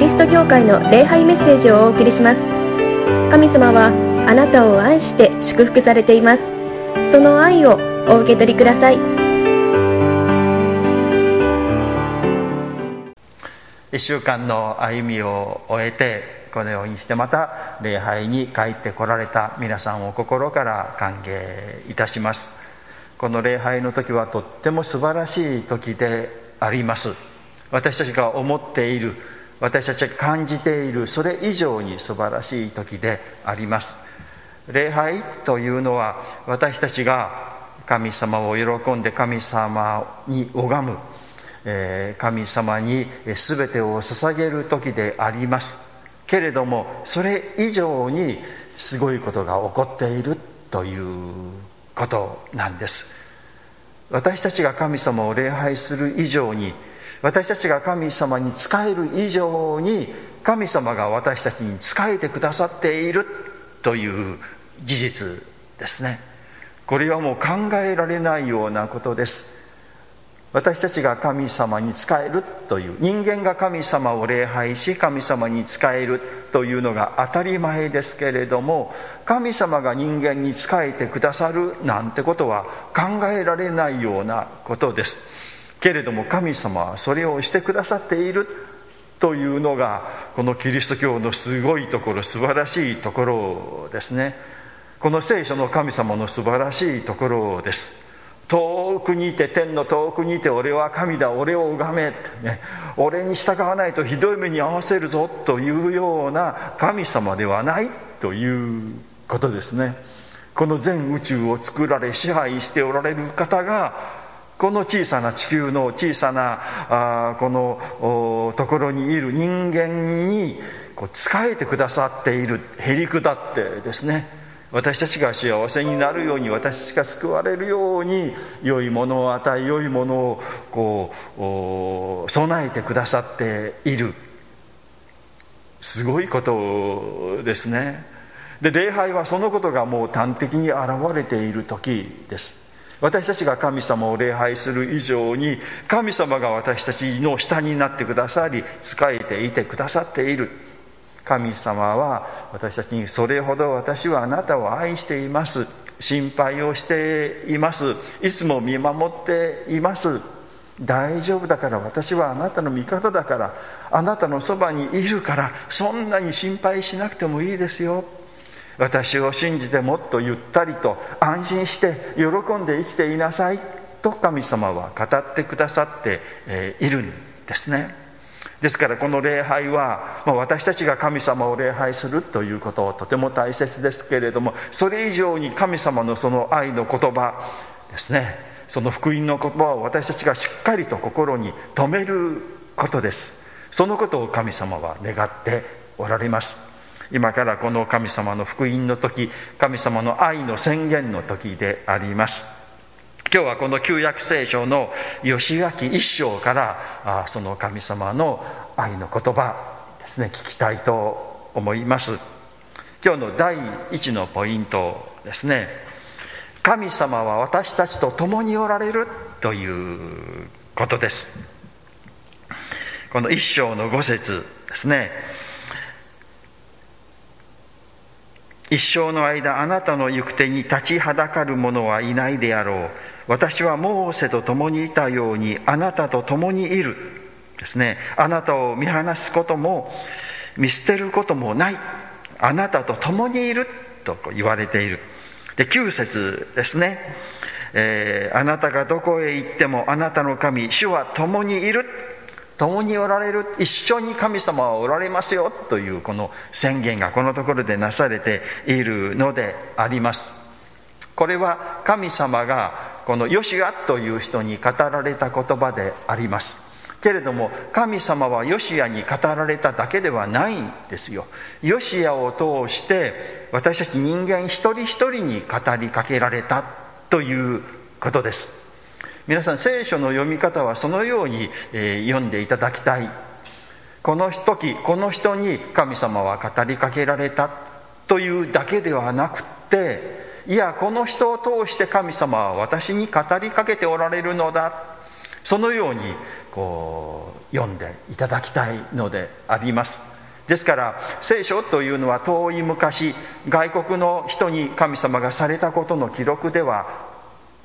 リスト教会の礼拝メッセージをお送りします。神様はあなたを愛して祝福されています。その愛をお受け取りください。1週間の歩みを終えてこのようにしてまた礼拝に帰ってこられた皆さんを心から歓迎いたします。この礼拝の時はとっても素晴らしい時であります。私たちが思っている私たちが感じているそれ以上に素晴らしい時であります。礼拝というのは私たちが神様を喜んで神様に拝む神様に全てを捧げる時であります。けれどもそれ以上にすごいことが起こっているということなんです。私たちが神様を礼拝する以上に私たちが神様に仕える以上に神様が私たちに仕えてくださっているという事実ですね。これはもう考えられないようなことです。私たちが神様に仕えるという人間が神様を礼拝し神様に仕えるというのが当たり前ですけれども神様が人間に仕えてくださるなんてことは考えられないようなことです。けれども神様はそれをしてくださっているというのがこのキリスト教のすごいところ素晴らしいところですね。この聖書の神様の素晴らしいところです。遠くにいて天の遠くにいて俺は神だ俺を拝めね。俺に従わないとひどい目に遭わせるぞというような神様ではないということですね。この全宇宙を作られ支配しておられる方がこの小さな地球の小さなあこのところにいる人間にこう仕えてくださっているへりくだってですね。私たちが幸せになるように私たちが救われるように良いものを与え良いものをこう備えてくださっている。すごいことですね。で礼拝はそのことがもう端的に現れている時です。私たちが神様を礼拝する以上に神様が私たちの下になってくださり仕えていてくださっている。神様は私たちにそれほど私はあなたを愛しています。心配をしています。いつも見守っています。大丈夫だから私はあなたの味方だからあなたのそばにいるからそんなに心配しなくてもいいですよ。私を信じてもっとゆったりと安心して喜んで生きていなさいと神様は語ってくださっているんですね。ですからこの礼拝は、ま、私たちが神様を礼拝するということをとても大切ですけれどもそれ以上に神様のその愛の言葉ですね。その福音の言葉を私たちがしっかりと心に留めることです。そのことを神様は願っておられます。今からこの神様の福音の時神様の愛の宣言の時であります。今日はこの旧約聖書の義明一章からあその神様の愛の言葉ですね聞きたいと思います。今日の第一のポイントですね。神様は私たちと共におられるということです。この一章の五節ですね。一生の間あなたの行く手に立ちはだかる者はいないであろう。私はモーセと共にいたようにあなたと共にいる。ですね。あなたを見放すことも見捨てることもない。あなたと共にいると言われている。で9節ですね、えー、あなたがどこへ行ってもあなたの神主は共にいる。共におられる一緒に神様はおられますよというこの宣言がこのところでなされているのであります。これは神様がこのヨシアという人に語られた言葉であります。けれども神様はヨシアに語られただけではないんですよ。ヨシアを通して私たち人間一人一人に語りかけられたということです。皆さん聖書の読み方はそのように、え、読んでいただきたい。この時この人に神様は語りかけられたというだけではなくっていやこの人を通して神様は私に語りかけておられるのだ。そのようにこう読んでいただきたいのであります。ですから聖書というのは遠い昔外国の人に神様がされたことの記録では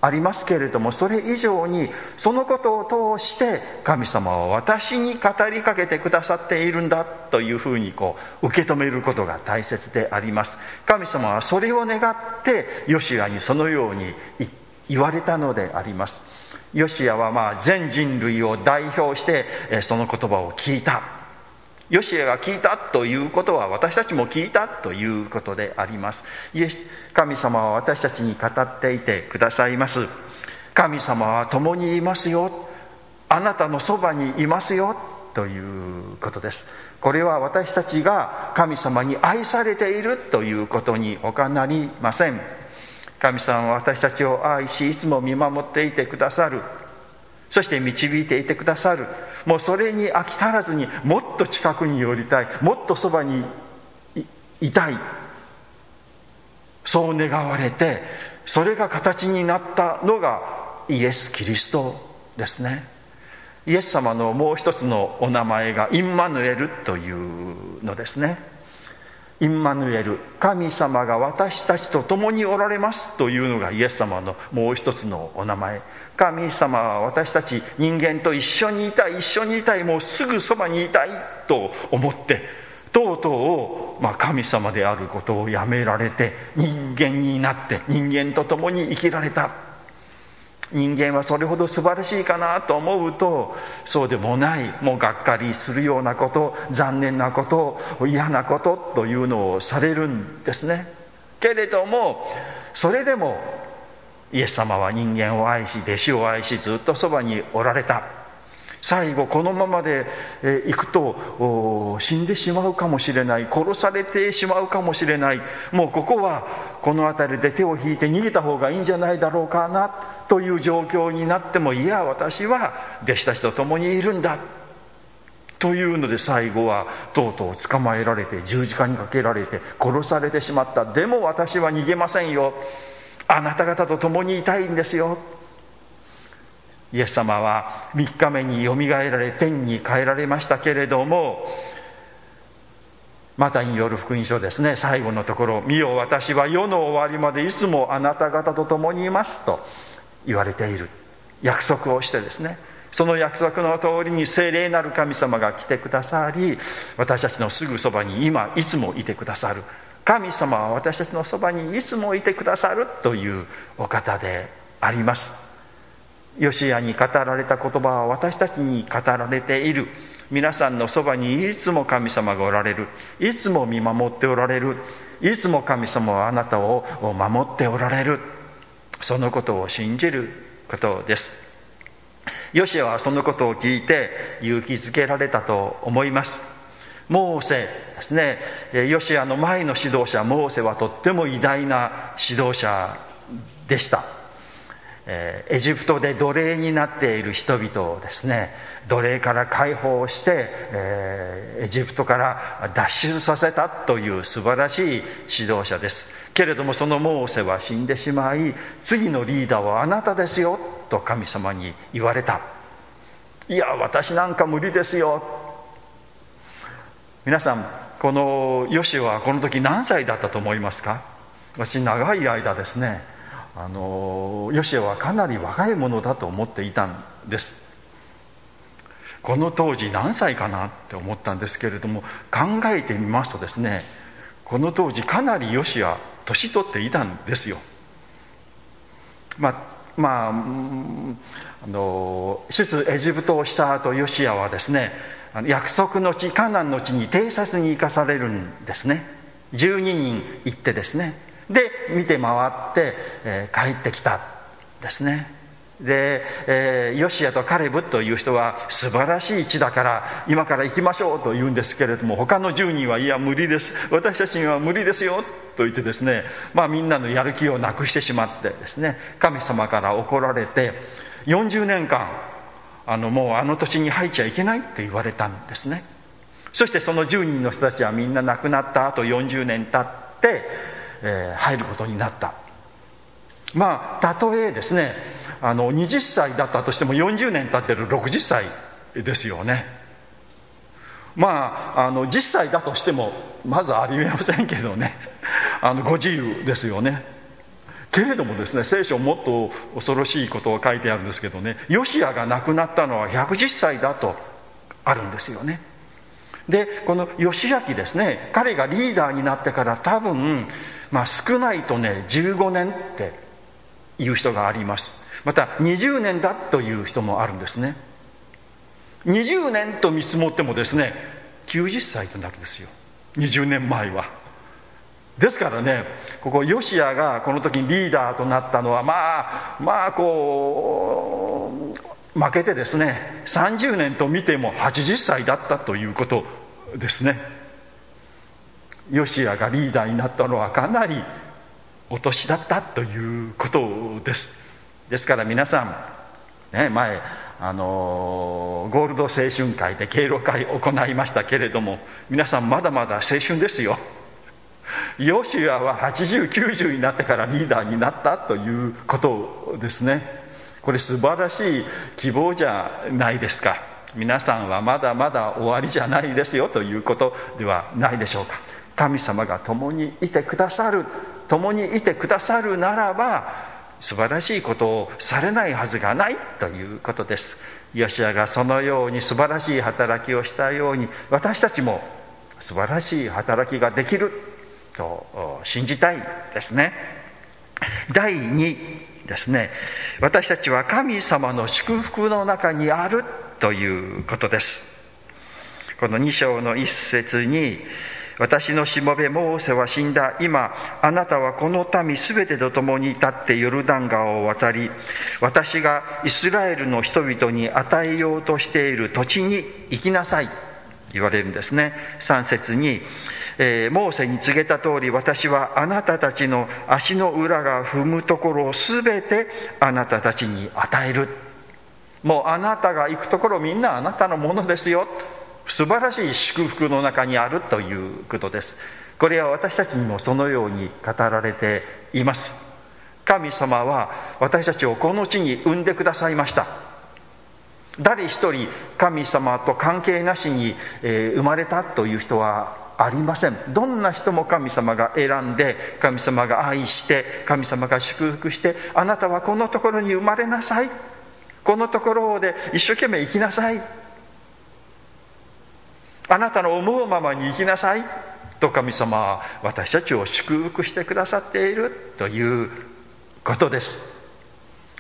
ありますけれどもそれ以上にそのことを通して神様は私に語りかけてくださっているんだというふうにこう受け止めることが大切であります。神様はそれを願ってヨシアにそのように言われたのであります。ヨシアはまあ全人類を代表してその言葉を聞いた。ヨシエが聞いたということは私たちも聞いたということであります。イエス神様は私たちに語っていてくださいます。神様は共にいますよ。あなたのそばにいますよ。ということです。これは私たちが神様に愛されているということに他なりません。神様は私たちを愛しいつも見守っていてくださる。そして導いていてくださる。もうそれに飽き足らずにもっと近くに寄りたい。もっとそばにいたい。そう願われてそれが形になったのがイエス・キリストですね。イエス様のもう一つのお名前がインマヌエルというのですね。インマヌエル神様が私たちと共におられますというのがイエス様のもう一つのお名前。神様は私たち人間と一緒にいたい一緒にいたいもうすぐそばにいたいと思ってとうとう、まあ、神様であることをやめられて人間になって人間と共に生きられた。人間はそれほど素晴らしいかなと思うとそうでもないもうがっかりするようなこと残念なこと嫌なことというのをされるんですね。けれどもそれでもイエス様は人間を愛し弟子を愛しずっとそばにおられた。最後このままでいくと死んでしまうかもしれない。殺されてしまうかもしれない。もうここはこの辺りで手を引いて逃げた方がいいんじゃないだろうかな。という状況になってもいや私は弟子たちと共にいるんだ。というので最後はとうとう捕まえられて十字架にかけられて殺されてしまった。でも私は逃げませんよ。あなた方と共にいたいんですよ。イエス様は3日目によみがえられ天に帰られましたけれどもまたによる福音書ですね。最後のところ「見よ私は世の終わりまでいつもあなた方と共にいます」と言われている。約束をしてですね。その約束の通りに聖霊なる神様が来てくださり私たちのすぐそばに今いつもいてくださる。神様は私たちのそばにいつもいてくださるというお方であります。ヨシアに語られた言葉は私たちに語られている。皆さんのそばにいつも神様がおられる。いつも見守っておられる。いつも神様はあなたを守っておられる。そのことを信じることです。ヨシアはそのことを聞いて勇気づけられたと思います。モーセですね。ヨシアの前の指導者モーセはとっても偉大な指導者でした。エジプトで奴隷になっている人々をですね。奴隷から解放して、えエジプトから脱出させたという素晴らしい指導者です。けれどもそのモーセは死んでしまい次のリーダーはあなたですよと神様に言われた。いや私なんか無理ですよ皆さんこのヨシはこの時何歳だったと思いますか？私長い間ですね。あのヨシはかなり若いものだと思っていたんです。この当時何歳かなって思ったんですけれども考えてみますとですねこの当時かなりヨシは年取っていたんですよ。まあまああの出エジプトをした後ヨシアはですね約束の地カナンの地に偵察に行かされるんですね。12人行ってですね。で見て回って、えー、帰ってきたですね。で、えー、ヨシアとカレブという人は素晴らしい地だから今から行きましょうと言うんですけれども他の10人はいや無理です。私たちには無理ですよと言ってですねまあみんなのやる気をなくしてしまってですね神様から怒られて40年間あのもうあの土地に入っちゃいけないって言われたんですね。そしてその10人の人たちはみんな亡くなった後40年経って、えー、入ることになった。まあたとえですねあの20歳だったとしても40年経ってる60歳ですよね。まああの10歳だとしてもまずありえませんけどね。あのご自由ですよね。けれどもですね聖書もっと恐ろしいことを書いてあるんですけどねヨシアが亡くなったのは110歳だとあるんですよね。でこの義明ですね彼がリーダーになってから多分、まあ、少ないとね15年っていう人があります。また20年だという人もあるんですね。20年と見積もってもですね90歳となるんですよ。20年前は。ですからねここヨシアがこの時にリーダーとなったのはまあまあこう負けてですね30年と見ても80歳だったということですね。ヨシアがリーダーになったのはかなりお年だったということです。ですから皆さん、ね、前あのゴールド青春会で敬老会行いましたけれども皆さんまだまだ青春ですよ。ヨシュアは8090になってからリーダーになったということですね。これ素晴らしい希望じゃないですか。皆さんはまだまだ終わりじゃないですよということではないでしょうか。神様が共にいてくださる共にいてくださるならば素晴らしいことをされないはずがないということです。ヨシアがそのように素晴らしい働きをしたように私たちも素晴らしい働きができる。と信じたいですね。第2ですね。私たちは神様の祝福の中にあるということです。この2章の一節に私のしもべモーセは死んだ。今あなたはこの民すべてと共に立ってヨルダン川を渡り私がイスラエルの人々に与えようとしている土地に行きなさい。言われるんですね。3節にえー、モーセに告げた通り私はあなたたちの足の裏が踏むところを全てあなたたちに与える。もうあなたが行くところみんなあなたのものですよ。素晴らしい祝福の中にあるということです。これは私たちにもそのように語られています。神様は私たちをこの地に産んでくださいました。誰一人神様と関係なしに、生まれたという人はありません。どんな人も神様が選んで神様が愛して神様が祝福してあなたはこのところに生まれなさい。このところで一生懸命生きなさい。あなたの思うままに生きなさい。と神様は私たちを祝福してくださっている。ということです。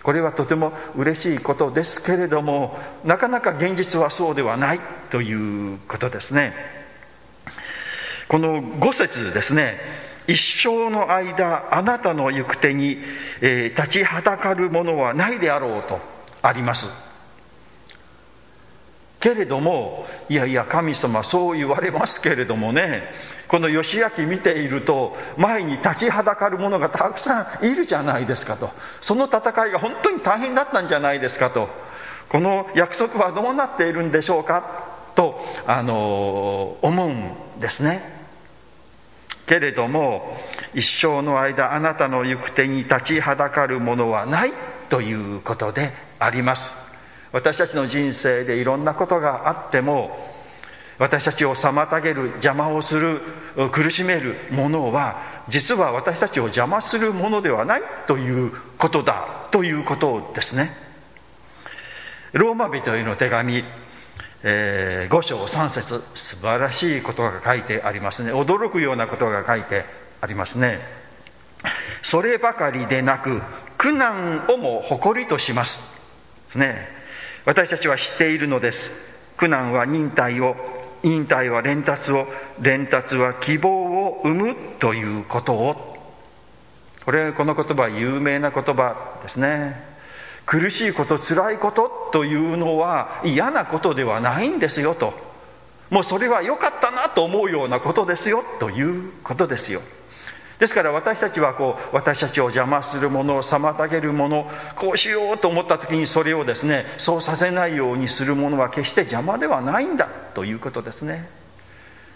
これはとても嬉しいことですけれどもなかなか現実はそうではない。ということですね。この5節ですね。一生の間あなたの行く手に、えー、立ちはだかるものはないであろうとあります。けれどもいやいや神様そう言われますけれどもね。この義明見ていると前に立ちはだかる者がたくさんいるじゃないですかと。その戦いが本当に大変だったんじゃないですかと。この約束はどうなっているんでしょうかとあの思うんですね。けれども一生の間あなたの行く手に立ちはだかるものはないということであります。私たちの人生でいろんなことがあっても私たちを妨げる邪魔をする苦しめるものは実は私たちを邪魔するものではないということだということですね。ローマ人への手紙、えー、5章3節素晴らしいことが書いてありますね。驚くようなことが書いてありますね。そればかりでなく苦難をも誇りとしますす。ね。私たちは知っているのです。苦難は忍耐を忍耐は連達を連達は希望を生むということを。これこの言葉有名な言葉ですね。苦しいこと辛いことというのは嫌なことではないんですよと。もうそれは良かったなと思うようなことですよということですよ。ですから私たちはこう私たちを邪魔するものを妨げるものこうしようと思った時にそれをですねそうさせないようにするものは決して邪魔ではないんだということですね。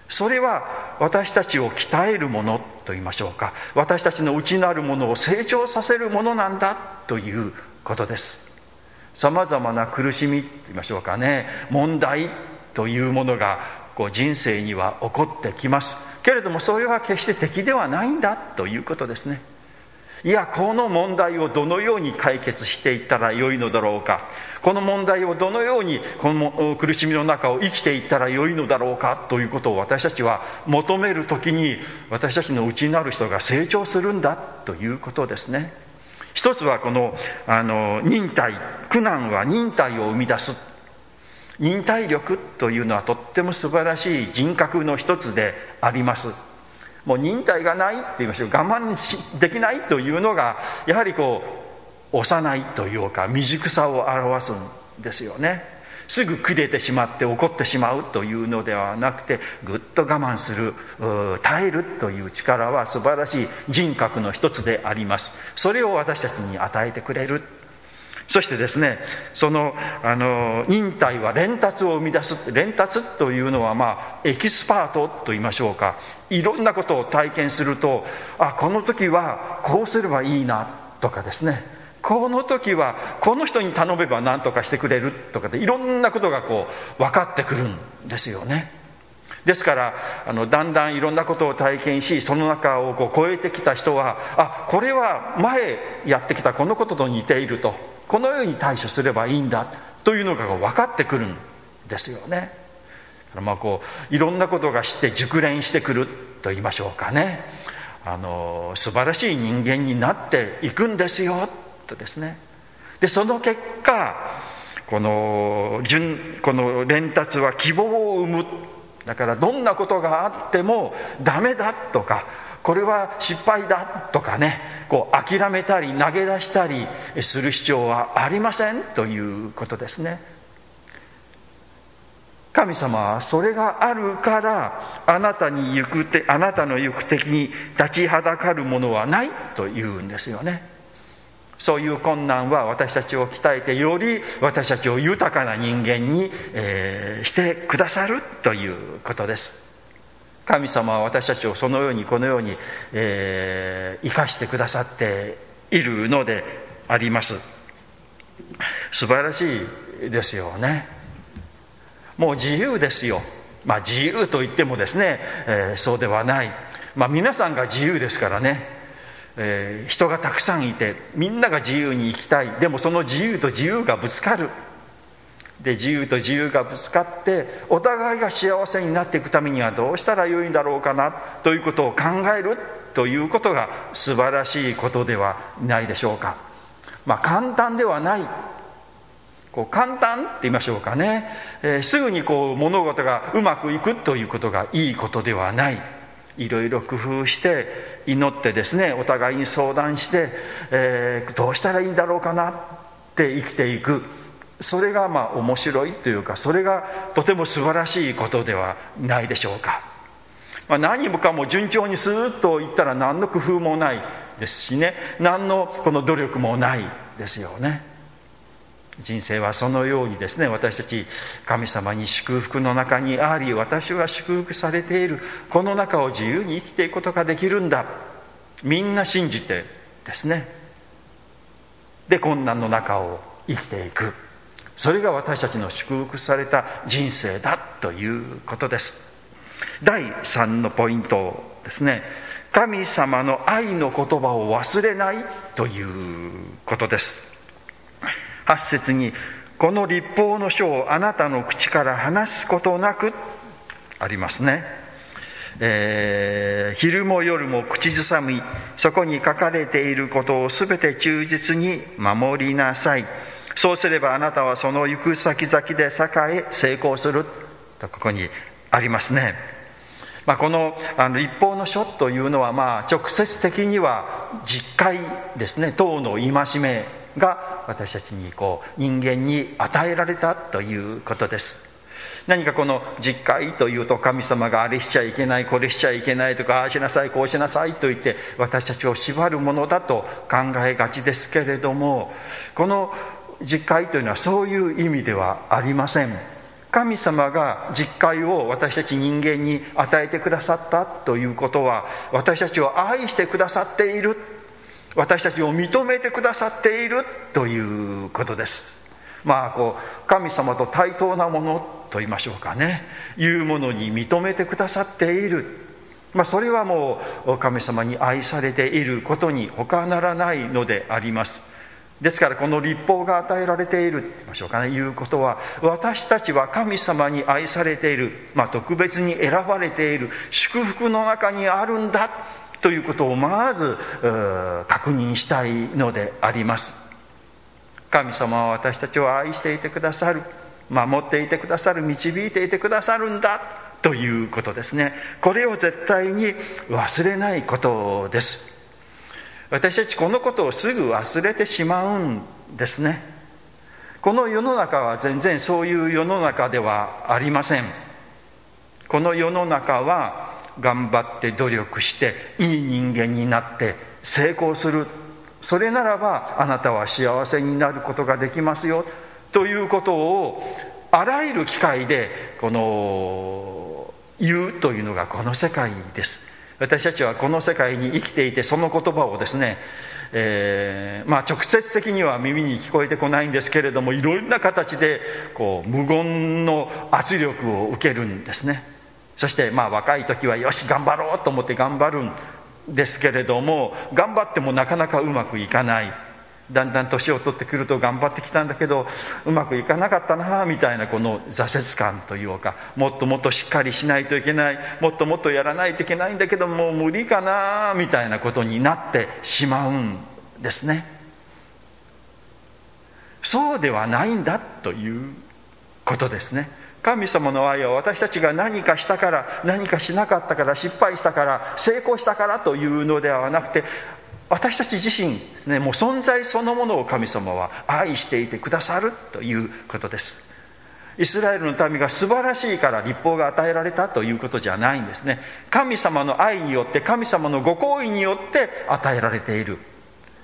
それは私たちを鍛えるものと言いましょうか。私たちの内なるものを成長させるものなんだということです。さまざまな苦しみと言いましょうかね。問題というものがこう人生には起こってきます。けれどもそれは決して敵ではないんだということですね。いやこの問題をどのように解決していったらよいのだろうか。この問題をどのようにこの苦しみの中を生きていったらよいのだろうか。ということを私たちは求める時に私たちの内なる人が成長するんだということですね。一つはこのあの忍耐苦難は忍耐を生み出す。忍耐力というのはとっても素晴らしい人格の一つであります。もう忍耐がないって言いましょう。我慢できないというのがやはりこう幼いというか未熟さを表すんですよね。すぐ切れてしまって怒ってしまうというのではなくてぐっと我慢する耐えるという力は素晴らしい人格の一つであります。それを私たちに与えてくれる。そしてですねそのあの忍耐は連達を生み出す。連達というのはまあエキスパートと言いましょうか。いろんなことを体験するとあこの時はこうすればいいなとかですね。この時はこの人に頼めば何とかしてくれるとかでいろんなことがこう分かってくるんですよね。ですからあのだんだんいろんなことを体験しその中をこう超えてきた人はあこれは前やってきたこのことと似ているとこのように対処すればいいんだというのが分かってくるんですよね。まあこういろんなことが知って熟練してくると言いましょうかね。あの素晴らしい人間になっていくんですよ。とですね。でその結果この順この連達は希望を生む。だからどんなことがあってもダメだとかこれは失敗だとかねこう諦めたり投げ出したりする必要はありません。ということですね。神様はそれがあるからあなたに行くてあなたの行く敵に立ちはだかるものはない。というんですよね。そういう困難は私たちを鍛えてより私たちを豊かな人間に、えー、してくださるということです。神様は私たちをそのようにこのように、えー、生かしてくださっているのであります。素晴らしいですよね。もう自由ですよ。まあ自由と言ってもですね、えー、そうではない。まあ皆さんが自由ですからね、えー、人がたくさんいてみんなが自由に生きたい。でもその自由と自由がぶつかる。で自由と自由がぶつかってお互いが幸せになっていくためにはどうしたらよいんだろうかな。ということを考える。ということが素晴らしいことではないでしょうか。まあ簡単ではない。こう簡単って言いましょうかね、えー、すぐにこう物事がうまくいくということがいいことではない。いろいろ工夫して祈ってですねお互いに相談して、えー、どうしたらいいんだろうかなって生きていく。それがまあ面白いというかそれがとても素晴らしいことではないでしょうか、まあ、何もかも順調にスーッといったら何の工夫もないですしね。何のこの努力もないですよね。人生はそのようにですね私たち神様に祝福の中にあり私は祝福されている。この中を自由に生きていくことができるんだ。みんな信じてですね。で困難の中を生きていく。それが私たちの祝福された人生だということです。第3のポイントですね神様の愛の言葉を忘れないということです。8節にこの立法の書をあなたの口から話すことなくありますね、えー、昼も夜も口ずさみそこに書かれていることを全て忠実に守りなさい。そうすればあなたはその行く先々で栄え成功するとここにありますね、まあ、このあの立法の書というのはまあ直接的には実会ですね。党の戒めが私たちにこう人間に与えられたということです。何かこの実会というと神様があれしちゃいけないこれしちゃいけないとかああしなさいこうしなさいと言って私たちを縛るものだと考えがちですけれどもこの実会というのはそういう意味ではありません。神様が実会を私たち人間に与えてくださったということは私たちを愛してくださっている私たちを認めてくださっているということです。まあこう神様と対等なものと言いましょうかね。いうものに認めてくださっている。まあ、それはもう神様に愛されていることに他ならないのであります。ですからこの立法が与えられている。と言いましょうかね。いうことは私たちは神様に愛されている、まあ、特別に選ばれている。祝福の中にあるんだ。ということをまず確認したいのであります。神様は私たちを愛していてくださる。守っていてくださる。導いていてくださるんだ。ということですね。これを絶対に忘れないことです。私たちこのことをすぐ忘れてしまうんですね。この世の中は全然そういう世の中ではありません。この世の中は頑張って努力していい人間になって成功する。それならばあなたは幸せになることができますよ。ということをあらゆる機会でこの言うというのがこの世界です。私たちはこの世界に生きていてその言葉をですね、えー、まあ、直接的には耳に聞こえてこないんですけれどもいろんな形でこう無言の圧力を受けるんですね。そしてまあ若い時はよし頑張ろうと思って頑張るんですけれども頑張ってもなかなかうまくいかない。だんだん年を取ってくると頑張ってきたんだけどうまくいかなかったなみたいなこの挫折感というかもっともっとしっかりしないといけないもっともっとやらないといけないんだけどもう無理かなみたいなことになってしまうんですね。そうではないんだということですね。神様の愛は私たちが何かしたから何かしなかったから失敗したから成功したからというのではなくて私たち自身ですねもう存在そのものを神様は愛していてくださるということです。イスラエルの民が素晴らしいから立法が与えられたということじゃないんですね。神様の愛によって神様のご好意によって与えられている。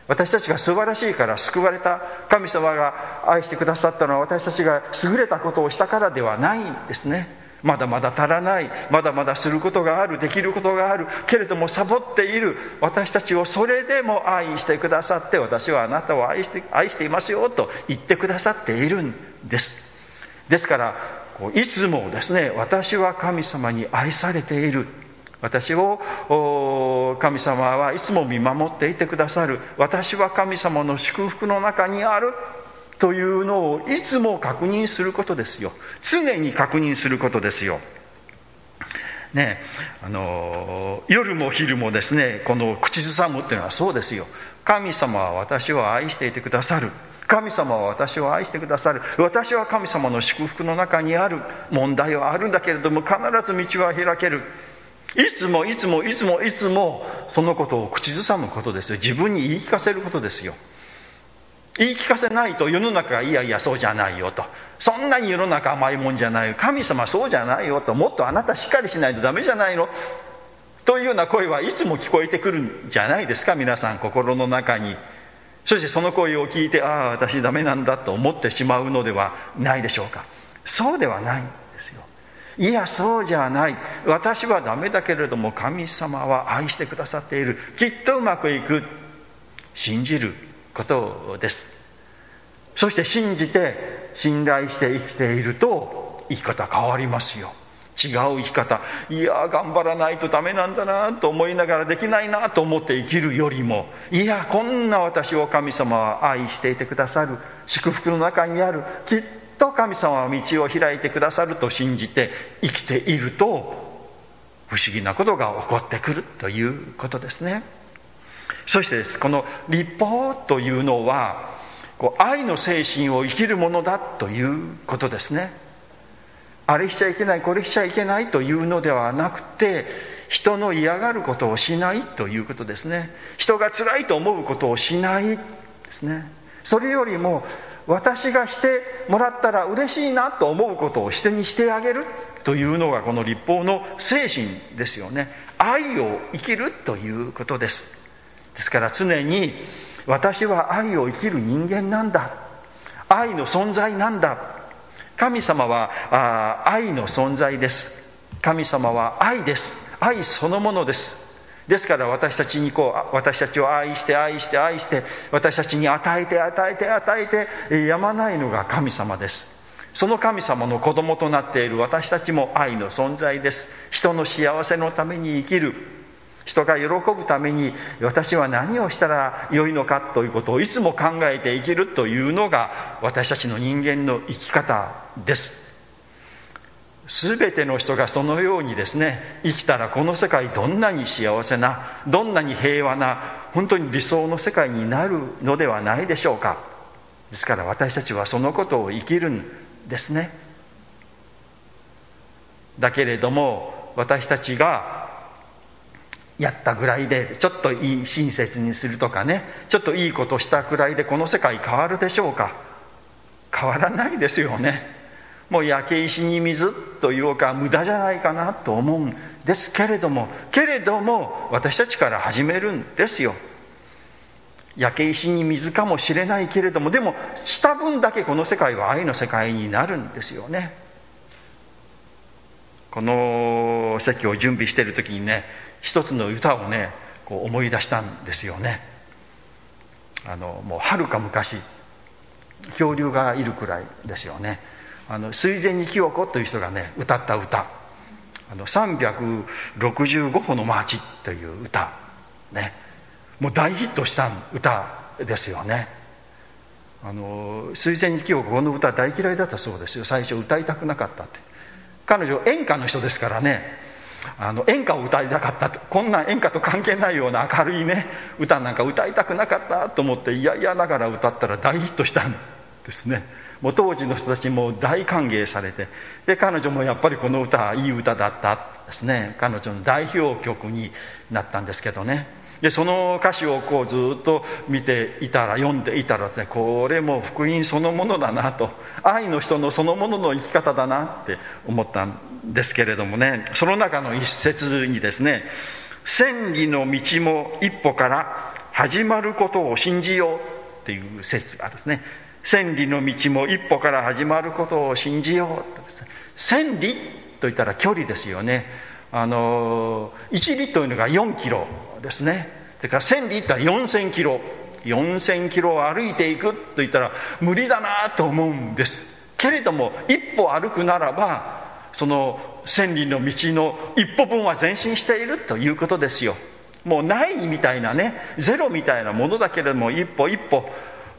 私たちが素晴らしいから救われた神様が愛してくださったのは私たちが優れたことをしたからではないんですね。まだまだ足らないまだまだすることがあるできることがあるけれどもサボっている。私たちをそれでも愛してくださって私はあなたを愛して愛していますよと言ってくださっているんです。ですからいつもですね私は神様に愛されている。私を神様はいつも見守っていてくださる。私は神様の祝福の中にある。というのをいつも確認することですよ。常に確認することですよ。ねあの夜も昼もですねこの口ずさむっていうのはそうですよ。神様は私を愛していてくださる。神様は私を愛してくださる。私は神様の祝福の中にある。問題はあるんだけれども必ず道は開ける。いつもいつもいつもいつもそのことを口ずさむことですよ。自分に言い聞かせることですよ。言い聞かせないと世の中がいやいやそうじゃないよと。そんなに世の中甘いもんじゃない神様そうじゃないよと。もっとあなたしっかりしないとダメじゃないの。というような声はいつも聞こえてくるんじゃないですか。皆さん心の中に。そしてその声を聞いてああ私ダメなんだと思ってしまうのではないでしょうか。そうではない。いやそうじゃない。私はダメだけれども神様は愛してくださっている。きっとうまくいく。信じることです。そして信じて信頼して生きていると生き方変わりますよ。違う生き方。いや頑張らないとダメなんだなと思いながらできないなと思って生きるよりも。いやこんな私を神様は愛していてくださる。祝福の中にある。きっと神様は道を開いてくださると信じて生きていると不思議なことが起こってくるということですね。そしてですこの立法というのはこう愛の精神を生きるものだということですね。あれしちゃいけないこれしちゃいけないというのではなくて人の嫌がることをしないということですね。人が辛いと思うことをしないですね。それよりも私がしてもらったら嬉しいなと思うことを人にしてあげるというのがこの立法の精神ですよね。愛を生きるということです。ですから常に私は愛を生きる人間なんだ。愛の存在なんだ。神様はあ愛の存在です。神様は愛です。愛そのものです。ですから私たちにこう私たちを愛して愛して愛して私たちに与えて与えて与えてやまないのが神様です。その神様の子供となっている私たちも愛の存在です。人の幸せのために生きる。人が喜ぶために私は何をしたらよいのかということをいつも考えて生きるというのが私たちの人間の生き方です。全ての人がそのようにですね生きたらこの世界どんなに幸せなどんなに平和な本当に理想の世界になるのではないでしょうか。ですから私たちはそのことを生きるんですね。だけれども私たちがやったぐらいでちょっといい親切にするとかねちょっといいことしたくらいでこの世界変わるでしょうか。変わらないですよね。もう焼け石に水というか無駄じゃないかなと思うんですけれどもけれども私たちから始めるんですよ。焼け石に水かもしれないけれどもでもした分だけこの世界は愛の世界になるんですよね。この席を準備している時にね一つの歌をねこう思い出したんですよね。あのもうはるか昔恐竜がいるくらいですよね。あの水前に清子という人がね歌った歌。あの365歩のマーチという歌。ね。もう大ヒットした歌ですよね。あの水前に清子この歌大嫌いだったそうですよ。最初歌いたくなかったって。彼女演歌の人ですからね。あの演歌を歌いたかったこんな演歌と関係ないような明るいね歌なんか歌いたくなかったと思って嫌々ながら歌ったら大ヒットしたんですね。もう当時の人たちも大歓迎されてで彼女もやっぱりこの歌いい歌だったですね。彼女の代表曲になったんですけどね。でその歌詞をこうずっと見ていたら読んでいたらねこれも福音そのものだなと愛の人のそのものの生き方だなって思ったんですけれどもね。その中の一節にですね「千里の道も一歩から始まることを信じよう」っていう説がですね千里の道も一歩から始まることを信じよう。と千里といったら距離ですよね。あの1里というのが4キロですね。それから千里って言ったら4000キロ。4000キロ歩いていくと言ったら無理だなと思うんです。けれども一歩歩くならばその千里の道の一歩分は前進しているということですよ。もうないみたいなね。ゼロみたいなものだけれども一歩一歩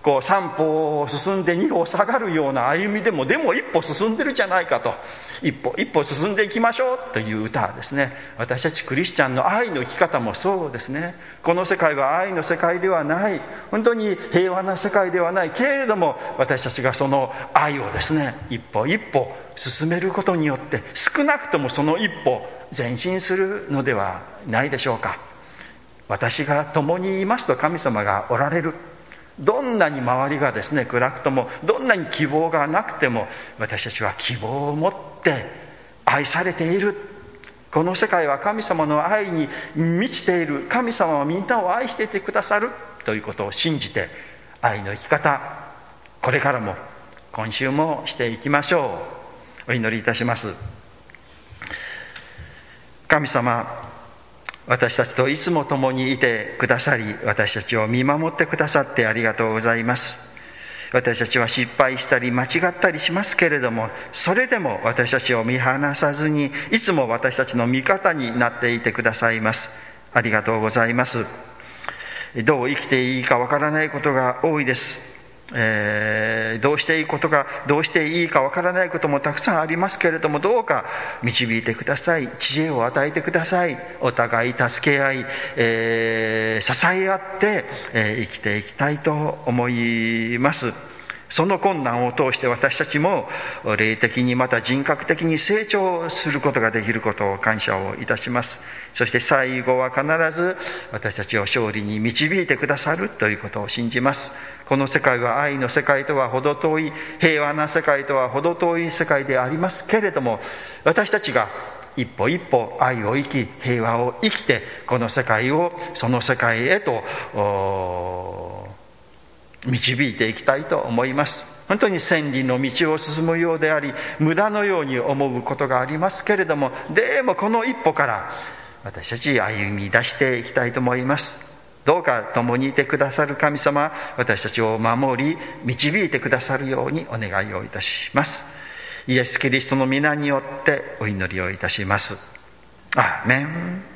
こう3歩進んで2歩下がるような歩みでもでも一歩進んでるじゃないかと。一歩一歩進んでいきましょうという歌ですね。私たちクリスチャンの愛の生き方もそうですね。この世界は愛の世界ではない。本当に平和な世界ではないけれども私たちがその愛をですね一歩一歩進めることによって少なくともその一歩前進するのではないでしょうか。私が共にいますと神様がおられる。どんなに周りがですね暗くともどんなに希望がなくても私たちは希望を持って愛されている。この世界は神様の愛に満ちている。神様はみんなを愛していてくださる。ということを信じて愛の生き方これからも今週もしていきましょう。お祈りいたします。神様私たちといつも共にいてくださり私たちを見守ってくださってありがとうございます。私たちは失敗したり間違ったりしますけれどもそれでも私たちを見放さずにいつも私たちの味方になっていてくださいます。ありがとうございます。どう生きていいかわからないことが多いです。えー、どうしていいことかどうしていいかわからないこともたくさんありますけれどもどうか導いてください。知恵を与えてください。お互い助け合い、えー、支え合って、えー、生きていきたいと思います。その困難を通して私たちも霊的にまた人格的に成長することができることを感謝をいたします。そして最後は必ず私たちを勝利に導いてくださるということを信じます。この世界は愛の世界とは程遠い平和な世界とは程遠い世界でありますけれども私たちが一歩一歩愛を生き平和を生きてこの世界をその世界へと導いていきたいと思います。本当に千里の道を進むようであり無駄のように思うことがありますけれどもでもこの一歩から私たち歩み出していきたいと思います。どうか共にいてくださる神様私たちを守り導いてくださるようにお願いをいたします。イエス・キリストの皆によってお祈りをいたします。アーメン。